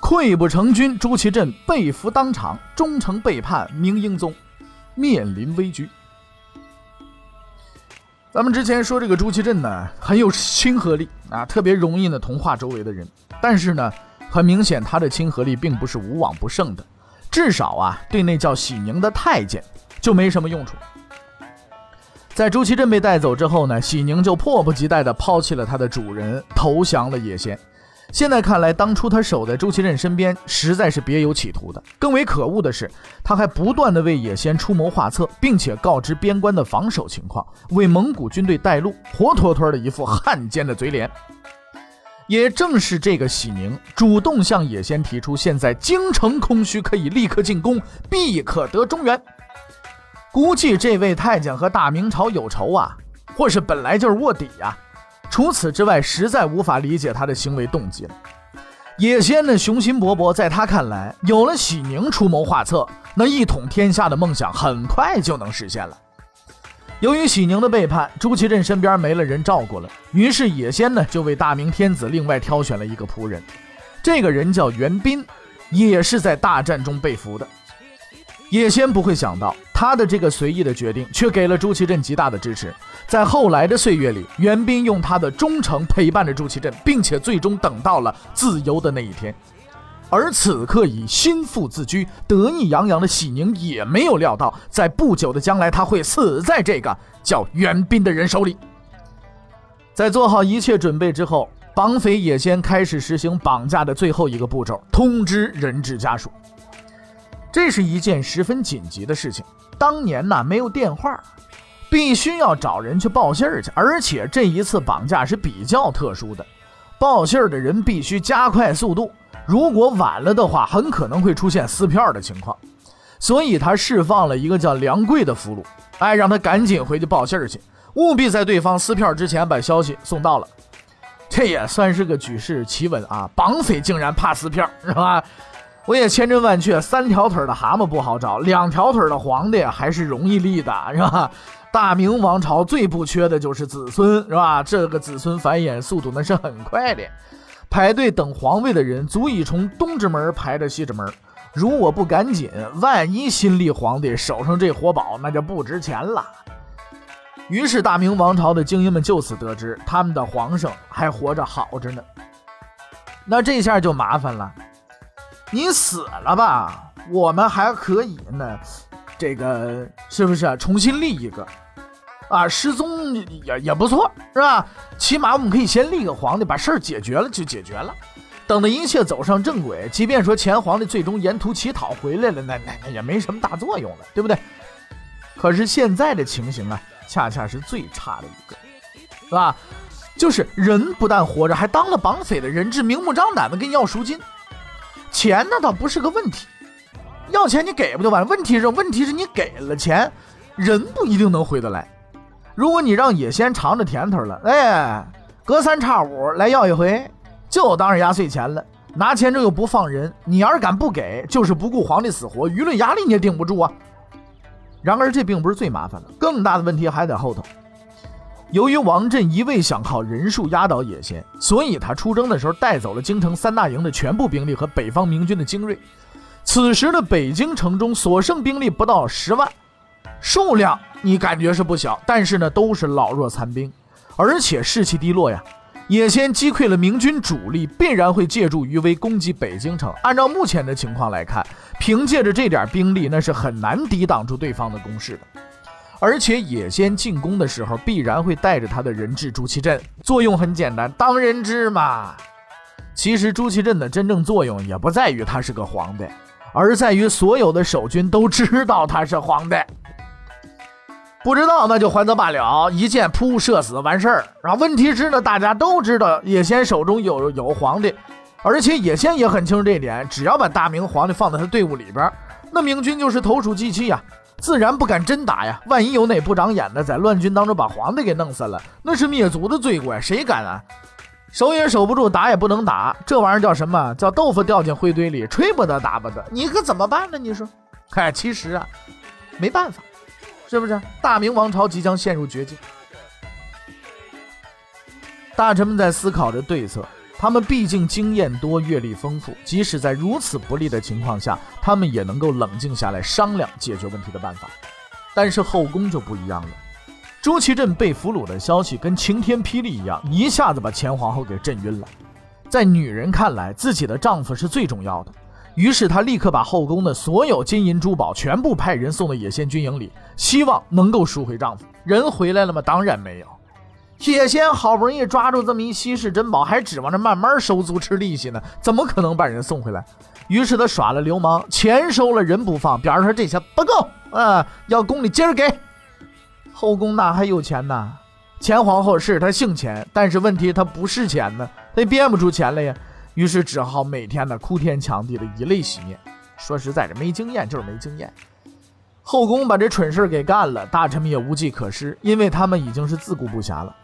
溃不成军，朱祁镇被俘当场，忠诚背叛明英宗，面临危局。咱们之前说这个朱祁镇呢，很有亲和力啊，特别容易呢同化周围的人。但是呢，很明显他的亲和力并不是无往不胜的，至少啊，对那叫喜宁的太监就没什么用处。在朱祁镇被带走之后呢，喜宁就迫不及待地抛弃了他的主人，投降了叶先。现在看来，当初他守在朱祁镇身边，实在是别有企图的。更为可恶的是，他还不断的为野先出谋划策，并且告知边关的防守情况，为蒙古军队带路，活脱脱的一副汉奸的嘴脸。也正是这个喜宁主动向野先提出，现在京城空虚，可以立刻进攻，必可得中原。估计这位太监和大明朝有仇啊，或是本来就是卧底呀。除此之外，实在无法理解他的行为动机了。野先的雄心勃勃，在他看来，有了喜宁出谋划策，那一统天下的梦想很快就能实现了。由于喜宁的背叛，朱祁镇身边没了人照顾了，于是野先呢就为大明天子另外挑选了一个仆人，这个人叫袁彬，也是在大战中被俘的。野先不会想到，他的这个随意的决定，却给了朱祁镇极大的支持。在后来的岁月里，袁彬用他的忠诚陪伴着朱祁镇，并且最终等到了自由的那一天。而此刻以心腹自居、得意洋洋的喜宁，也没有料到，在不久的将来，他会死在这个叫袁彬的人手里。在做好一切准备之后，绑匪野先开始实行绑架的最后一个步骤——通知人质家属。这是一件十分紧急的事情。当年呢，没有电话，必须要找人去报信儿去。而且这一次绑架是比较特殊的，报信儿的人必须加快速度。如果晚了的话，很可能会出现撕票的情况。所以他释放了一个叫梁贵的俘虏，哎，让他赶紧回去报信儿去，务必在对方撕票之前把消息送到了。这也算是个举世奇闻啊！绑匪竟然怕撕票，是吧？我也千真万确，三条腿的蛤蟆不好找，两条腿的皇帝还是容易立的，是吧？大明王朝最不缺的就是子孙，是吧？这个子孙繁衍速度那是很快的，排队等皇位的人足以从东直门排到西直门。如果不赶紧，万一新立皇帝手上这活宝那就不值钱了。于是大明王朝的精英们就此得知，他们的皇上还活着好着呢。那这下就麻烦了。你死了吧，我们还可以呢，这个是不是重新立一个？啊，失踪也也不错，是吧？起码我们可以先立个皇帝，把事儿解决了就解决了。等到一切走上正轨，即便说前皇帝最终沿途乞讨回来了，那那那也没什么大作用了，对不对？可是现在的情形啊，恰恰是最差的一个，是吧？就是人不但活着，还当了绑匪的人质，明目张胆的跟你要赎金。钱那倒不是个问题，要钱你给不就完了？问题是，问题是你给了钱，人不一定能回得来。如果你让野先尝着甜头了，哎，隔三差五来要一回，就当是压岁钱了。拿钱这又不放人，你要是敢不给，就是不顾皇帝死活，舆论压力你也顶不住啊。然而这并不是最麻烦的，更大的问题还在后头。由于王振一味想靠人数压倒野先，所以他出征的时候带走了京城三大营的全部兵力和北方明军的精锐。此时的北京城中所剩兵力不到十万，数量你感觉是不小，但是呢都是老弱残兵，而且士气低落呀。野先击溃了明军主力，必然会借助余威攻击北京城。按照目前的情况来看，凭借着这点兵力，那是很难抵挡住对方的攻势的。而且野先进攻的时候，必然会带着他的人质朱祁镇，作用很简单，当人质嘛。其实朱祁镇的真正作用也不在于他是个皇帝，而在于所有的守军都知道他是皇帝。不知道那就还则罢了，一箭扑射死完事儿。然后，问题是呢，大家都知道野先手中有有皇帝，而且野先也很清楚这一点，只要把大明皇帝放在他队伍里边，那明军就是投鼠忌器呀，自然不敢真打呀。万一有哪不长眼的在乱军当中把皇帝给弄死了，那是灭族的罪过呀，谁敢啊？守也守不住，打也不能打，这玩意儿叫什么？叫豆腐掉进灰堆里，吹不得打不得，你可怎么办呢？你说，嗨，其实啊，没办法，是不是？大明王朝即将陷入绝境，大臣们在思考着对策。他们毕竟经验多、阅历丰富，即使在如此不利的情况下，他们也能够冷静下来商量解决问题的办法。但是后宫就不一样了，朱祁镇被俘虏的消息跟晴天霹雳一样，一下子把前皇后给震晕了。在女人看来，自己的丈夫是最重要的，于是她立刻把后宫的所有金银珠宝全部派人送到野仙军营里，希望能够赎回丈夫。人回来了吗？当然没有。铁仙好不容易抓住这么一稀世珍宝，还指望着慢慢收租吃利息呢，怎么可能把人送回来？于是他耍了流氓，钱收了人不放，表示说这些不够啊，要宫里接着给。后宫哪还有钱呢？前皇后是她姓钱，但是问题她不是钱呢，她也编不出钱来呀。于是只好每天呢哭天抢地的以泪洗面。说实在的，没经验就是没经验。后宫把这蠢事给干了，大臣们也无计可施，因为他们已经是自顾不暇了。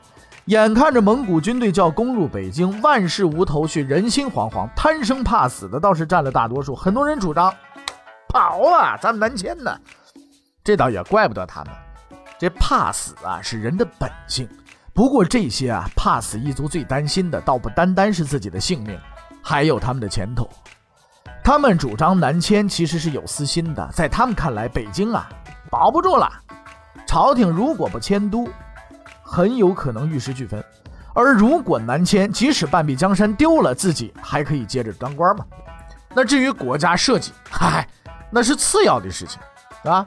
眼看着蒙古军队就要攻入北京，万事无头绪，人心惶惶，贪生怕死的倒是占了大多数。很多人主张跑啊，咱们南迁呢。这倒也怪不得他们，这怕死啊是人的本性。不过这些啊怕死一族最担心的，倒不单单是自己的性命，还有他们的前途。他们主张南迁，其实是有私心的。在他们看来，北京啊保不住了，朝廷如果不迁都。很有可能玉石俱焚，而如果南迁，即使半壁江山丢了，自己还可以接着当官嘛？那至于国家社稷，嗨，那是次要的事情，啊。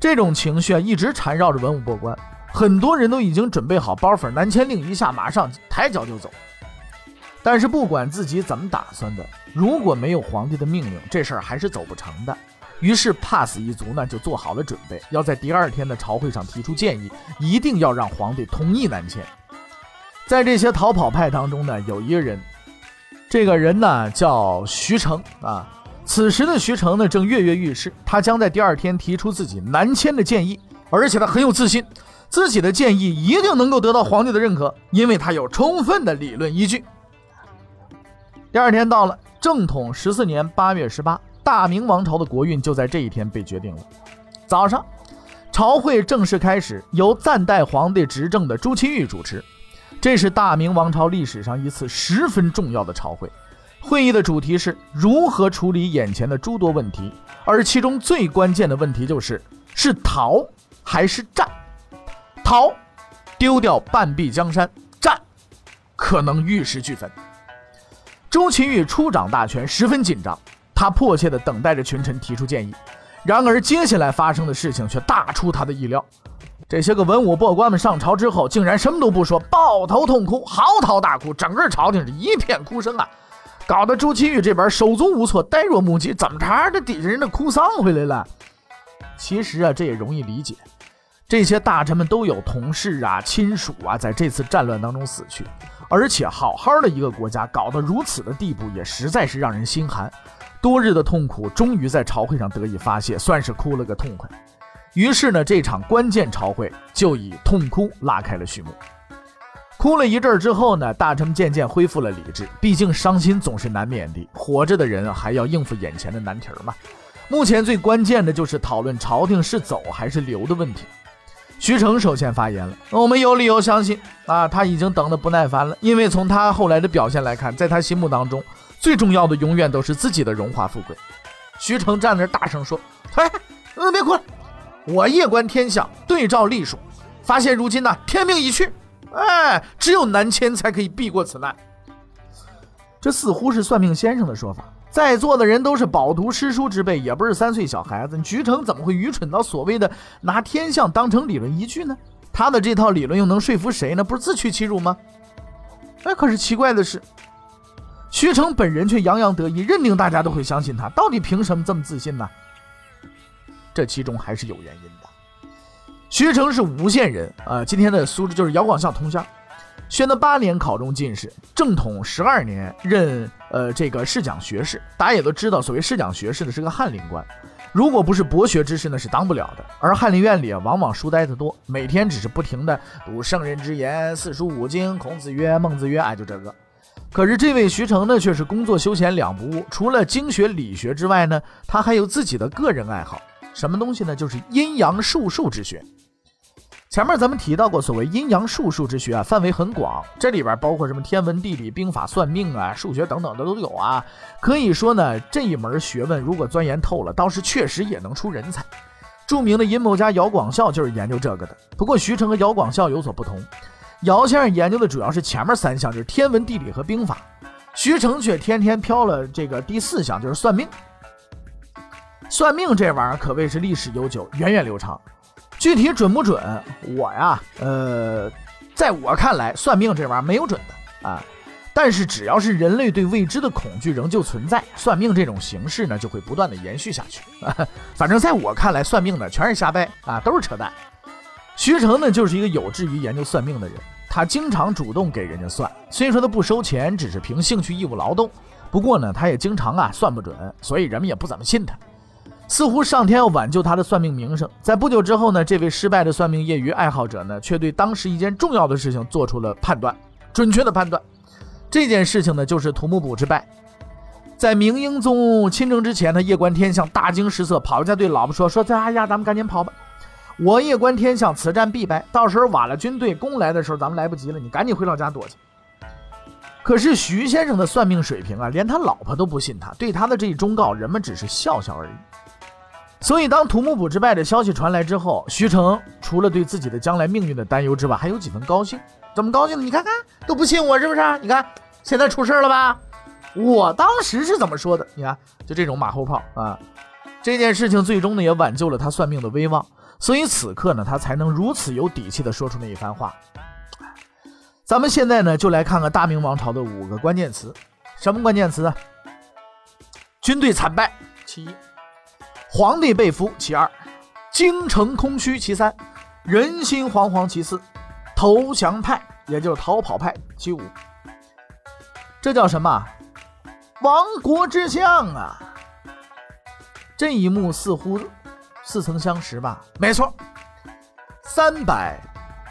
这种情绪啊，一直缠绕着文武百官，很多人都已经准备好包袱，南迁令一下，马上抬脚就走。但是不管自己怎么打算的，如果没有皇帝的命令，这事儿还是走不成的。于是，怕死一族呢就做好了准备，要在第二天的朝会上提出建议，一定要让皇帝同意南迁。在这些逃跑派当中呢，有一个人，这个人呢叫徐成啊。此时的徐成呢正跃跃欲试，他将在第二天提出自己南迁的建议，而且他很有自信，自己的建议一定能够得到皇帝的认可，因为他有充分的理论依据。第二天到了，正统十四年八月十八。大明王朝的国运就在这一天被决定了。早上，朝会正式开始，由暂代皇帝执政的朱祁钰主持。这是大明王朝历史上一次十分重要的朝会。会议的主题是如何处理眼前的诸多问题，而其中最关键的问题就是是逃还是战。逃，丢掉半壁江山；战，可能玉石俱焚。朱祁钰初掌大权，十分紧张。他迫切地等待着群臣提出建议，然而接下来发生的事情却大出他的意料。这些个文武百官们上朝之后，竟然什么都不说，抱头痛哭，嚎啕大哭，整个朝廷是一片哭声啊，搞得朱祁钰这边手足无措，呆若木鸡。怎么着？这底下人的哭丧回来了？其实啊，这也容易理解，这些大臣们都有同事啊、亲属啊，在这次战乱当中死去，而且好好的一个国家，搞得如此的地步，也实在是让人心寒。多日的痛苦终于在朝会上得以发泄，算是哭了个痛快。于是呢，这场关键朝会就以痛哭拉开了序幕。哭了一阵儿之后呢，大臣渐渐恢复了理智。毕竟伤心总是难免的，活着的人还要应付眼前的难题嘛。目前最关键的就是讨论朝廷是走还是留的问题。徐成首先发言了，我们有理由相信啊，他已经等得不耐烦了，因为从他后来的表现来看，在他心目当中。最重要的永远都是自己的荣华富贵。徐成站那大声说：“哎，嗯，别哭了，我夜观天象，对照历数，发现如今呢，天命已去，哎，只有南迁才可以避过此难。”这似乎是算命先生的说法。在座的人都是饱读诗书之辈，也不是三岁小孩子。徐成怎么会愚蠢到所谓的拿天象当成理论依据呢？他的这套理论又能说服谁呢？不是自取其辱吗？哎，可是奇怪的是。徐成本人却洋洋得意，认定大家都会相信他。到底凭什么这么自信呢？这其中还是有原因的。徐成是吴县人啊，今天的苏州就是姚广孝同乡。宣德八年考中进士，正统十二年任呃，这个侍讲学士。大家也都知道，所谓侍讲学士的是个翰林官，如果不是博学之士，呢是当不了的。而翰林院里啊，往往书呆子多，每天只是不停的读圣人之言、四书五经。孔子曰，孟子曰，哎，就这个。可是这位徐成呢，却是工作休闲两不误。除了经学理学之外呢，他还有自己的个人爱好，什么东西呢？就是阴阳术数之学。前面咱们提到过，所谓阴阳术数之学啊，范围很广，这里边包括什么天文、地理、兵法、算命啊、数学等等的都有啊。可以说呢，这一门学问如果钻研透了，倒是确实也能出人才。著名的阴谋家姚广孝就是研究这个的。不过徐成和姚广孝有所不同。姚先生研究的主要是前面三项，就是天文、地理和兵法。徐成却天天飘了这个第四项，就是算命。算命这玩意儿可谓是历史悠久、源远流长。具体准不准，我呀，呃，在我看来，算命这玩意儿没有准的啊。但是只要是人类对未知的恐惧仍旧存在，算命这种形式呢，就会不断的延续下去。反正在我看来，算命的全是瞎掰啊，都是扯淡。徐成呢，就是一个有志于研究算命的人。他经常主动给人家算，虽说他不收钱，只是凭兴趣义务劳动。不过呢，他也经常啊算不准，所以人们也不怎么信他。似乎上天要挽救他的算命名声。在不久之后呢，这位失败的算命业余爱好者呢，却对当时一件重要的事情做出了判断，准确的判断。这件事情呢，就是土木堡之败。在明英宗亲征之前，他夜观天象，大惊失色，跑回家对老婆说：“说，哎呀，咱们赶紧跑吧。”我夜观天象，此战必败。到时候晚了，军队攻来的时候，咱们来不及了。你赶紧回老家躲去。可是徐先生的算命水平啊，连他老婆都不信他，对他的这一忠告，人们只是笑笑而已。所以，当土木堡之败的消息传来之后，徐成除了对自己的将来命运的担忧之外，还有几分高兴。怎么高兴呢？你看看，都不信我是不是？你看，现在出事了吧？我当时是怎么说的？你看，就这种马后炮啊。这件事情最终呢，也挽救了他算命的威望。所以此刻呢，他才能如此有底气的说出那一番话。咱们现在呢，就来看看大明王朝的五个关键词。什么关键词啊？军队惨败，其一；皇帝被俘，其二；京城空虚，其三；人心惶惶，其四；投降派，也就是逃跑派，其五。这叫什么？亡国之相啊！这一幕似乎。似曾相识吧？没错，三百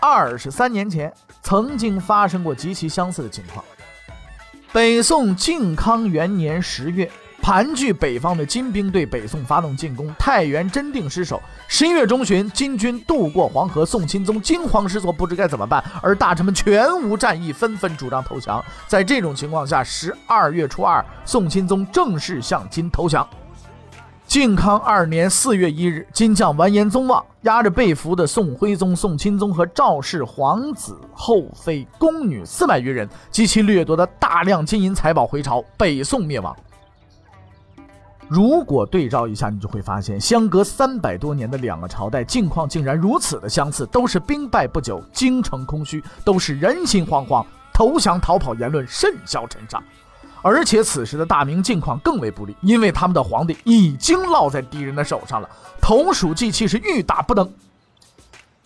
二十三年前曾经发生过极其相似的情况。北宋靖康元年十月，盘踞北方的金兵对北宋发动进攻，太原真定失守。十一月中旬，金军渡过黄河，宋钦宗惊慌失措，不知该怎么办，而大臣们全无战意，纷纷主张投降。在这种情况下，十二月初二，宋钦宗正式向金投降。靖康二年四月一日，金将完颜宗望押着被俘的宋徽宗、宋钦宗和赵氏皇子、后妃、宫女四百余人及其掠夺的大量金银财宝回朝，北宋灭亡。如果对照一下，你就会发现，相隔三百多年的两个朝代境况竟然如此的相似，都是兵败不久，京城空虚，都是人心惶惶，投降逃跑言论甚嚣尘上。而且此时的大明境况更为不利，因为他们的皇帝已经落在敌人的手上了，同属计气是欲打不能。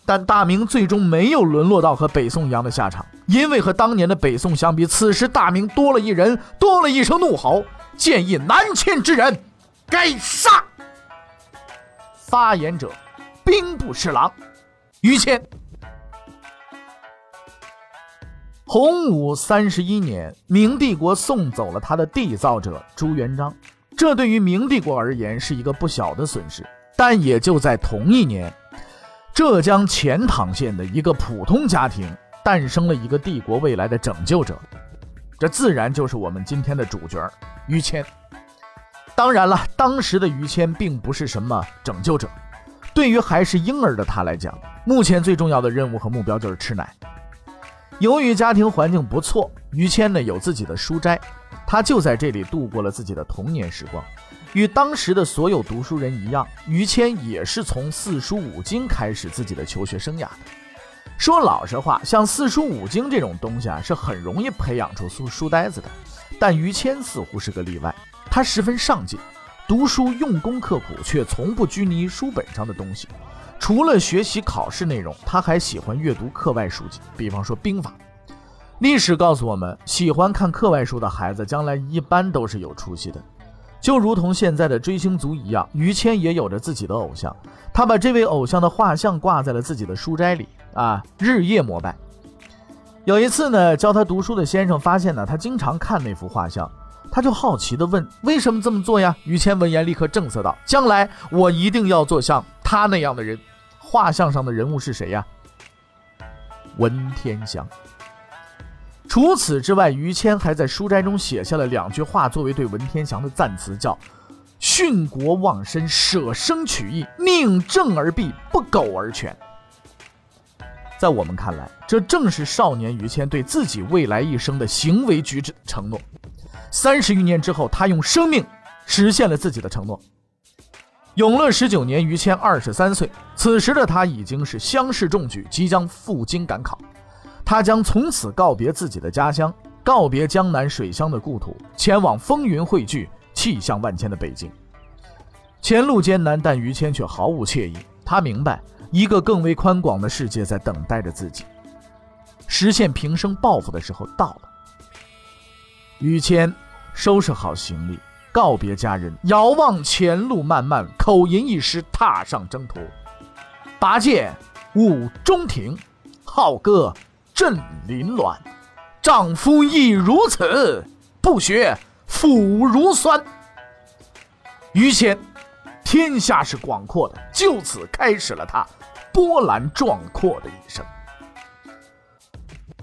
但大明最终没有沦落到和北宋一样的下场，因为和当年的北宋相比，此时大明多了一人，多了一声怒吼：建议南迁之人，该杀。发言者，兵部侍郎于谦。洪武三十一年，明帝国送走了他的缔造者朱元璋，这对于明帝国而言是一个不小的损失。但也就在同一年，浙江钱塘县的一个普通家庭诞生了一个帝国未来的拯救者，这自然就是我们今天的主角于谦。当然了，当时的于谦并不是什么拯救者，对于还是婴儿的他来讲，目前最重要的任务和目标就是吃奶。由于家庭环境不错，于谦呢有自己的书斋，他就在这里度过了自己的童年时光。与当时的所有读书人一样，于谦也是从四书五经开始自己的求学生涯的。说老实话，像四书五经这种东西啊，是很容易培养出书书呆子的。但于谦似乎是个例外，他十分上进，读书用功刻苦，却从不拘泥书本上的东西。除了学习考试内容，他还喜欢阅读课外书籍，比方说兵法。历史告诉我们，喜欢看课外书的孩子，将来一般都是有出息的。就如同现在的追星族一样，于谦也有着自己的偶像，他把这位偶像的画像挂在了自己的书斋里，啊，日夜膜拜。有一次呢，教他读书的先生发现呢，他经常看那幅画像，他就好奇地问：“为什么这么做呀？”于谦闻言立刻正色道：“将来我一定要做像他那样的人。”画像上的人物是谁呀？文天祥。除此之外，于谦还在书斋中写下了两句话，作为对文天祥的赞词，叫“殉国忘身，舍生取义，宁正而毙，不苟而全”。在我们看来，这正是少年于谦对自己未来一生的行为举止承诺。三十余年之后，他用生命实现了自己的承诺。永乐十九年，于谦二十三岁，此时的他已经是乡试中举，即将赴京赶考。他将从此告别自己的家乡，告别江南水乡的故土，前往风云汇聚、气象万千的北京。前路艰难，但于谦却毫无惬意。他明白，一个更为宽广的世界在等待着自己。实现平生抱负的时候到了。于谦收拾好行李，告别家人，遥望前路漫漫，口吟一诗，踏上征途。拔剑舞中庭，浩歌。振林峦，丈夫亦如此，不学腐如酸。于谦，天下是广阔的，就此开始了他波澜壮阔的一生。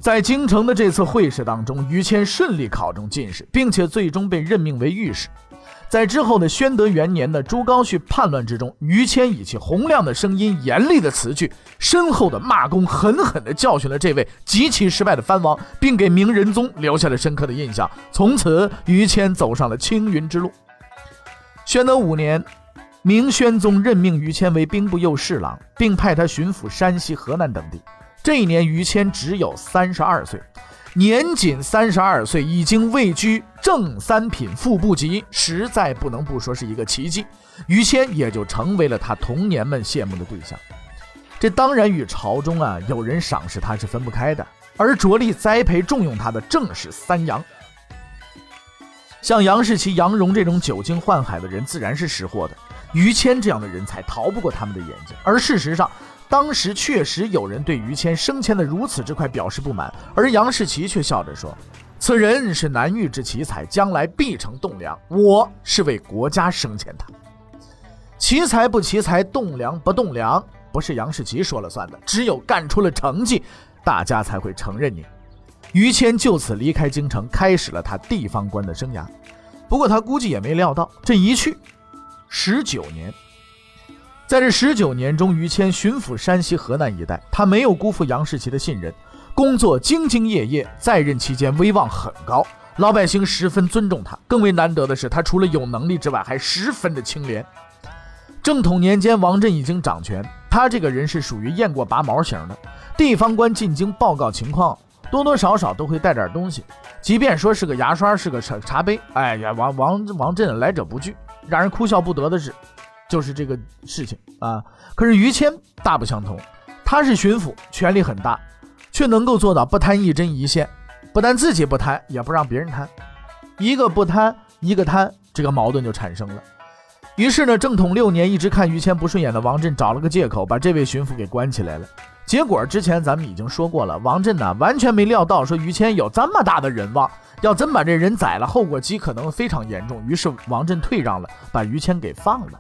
在京城的这次会试当中，于谦顺利考中进士，并且最终被任命为御史。在之后的宣德元年的朱高煦叛乱之中，于谦以其洪亮的声音、严厉的词句、深厚的骂功，狠狠地教训了这位极其失败的藩王，并给明仁宗留下了深刻的印象。从此，于谦走上了青云之路。宣德五年，明宣宗任命于谦为兵部右侍郎，并派他巡抚山西、河南等地。这一年，于谦只有三十二岁。年仅三十二岁，已经位居正三品副部级，实在不能不说是一个奇迹。于谦也就成为了他童年们羡慕的对象。这当然与朝中啊有人赏识他是分不开的，而着力栽培重用他的正是三杨。像杨士奇、杨荣这种久经宦海的人，自然是识货的。于谦这样的人才逃不过他们的眼睛，而事实上。当时确实有人对于谦升迁的如此之快表示不满，而杨士奇却笑着说：“此人是难遇之奇才，将来必成栋梁。我是为国家升迁他。奇才不奇才，栋梁不栋梁，不是杨士奇说了算的。只有干出了成绩，大家才会承认你。”于谦就此离开京城，开始了他地方官的生涯。不过他估计也没料到，这一去十九年。在这十九年中，于谦巡抚山西、河南一带，他没有辜负杨士奇的信任，工作兢兢业业，在任期间威望很高，老百姓十分尊重他。更为难得的是，他除了有能力之外，还十分的清廉。正统年间，王振已经掌权，他这个人是属于雁过拔毛型的。地方官进京报告情况，多多少少都会带点东西，即便说是个牙刷，是个茶茶杯，哎呀，王王王振来者不拒。让人哭笑不得的是。就是这个事情啊，可是于谦大不相同，他是巡抚，权力很大，却能够做到不贪一针一线，不但自己不贪，也不让别人贪，一个不贪，一个贪，这个矛盾就产生了。于是呢，正统六年，一直看于谦不顺眼的王振找了个借口，把这位巡抚给关起来了。结果之前咱们已经说过了，王振呢完全没料到说于谦有这么大的人望，要真把这人宰了，后果极可能非常严重。于是王振退让了，把于谦给放了。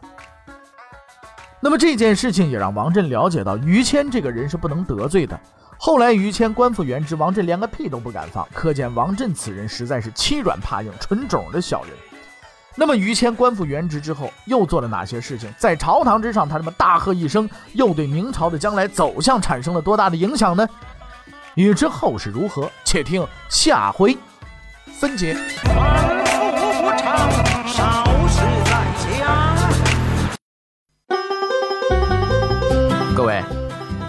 那么这件事情也让王振了解到于谦这个人是不能得罪的。后来于谦官复原职，王振连个屁都不敢放，可见王振此人实在是欺软怕硬、纯种的小人。那么于谦官复原职之后又做了哪些事情？在朝堂之上，他这么大喝一声，又对明朝的将来走向产生了多大的影响呢？欲知后事如何，且听下回分解。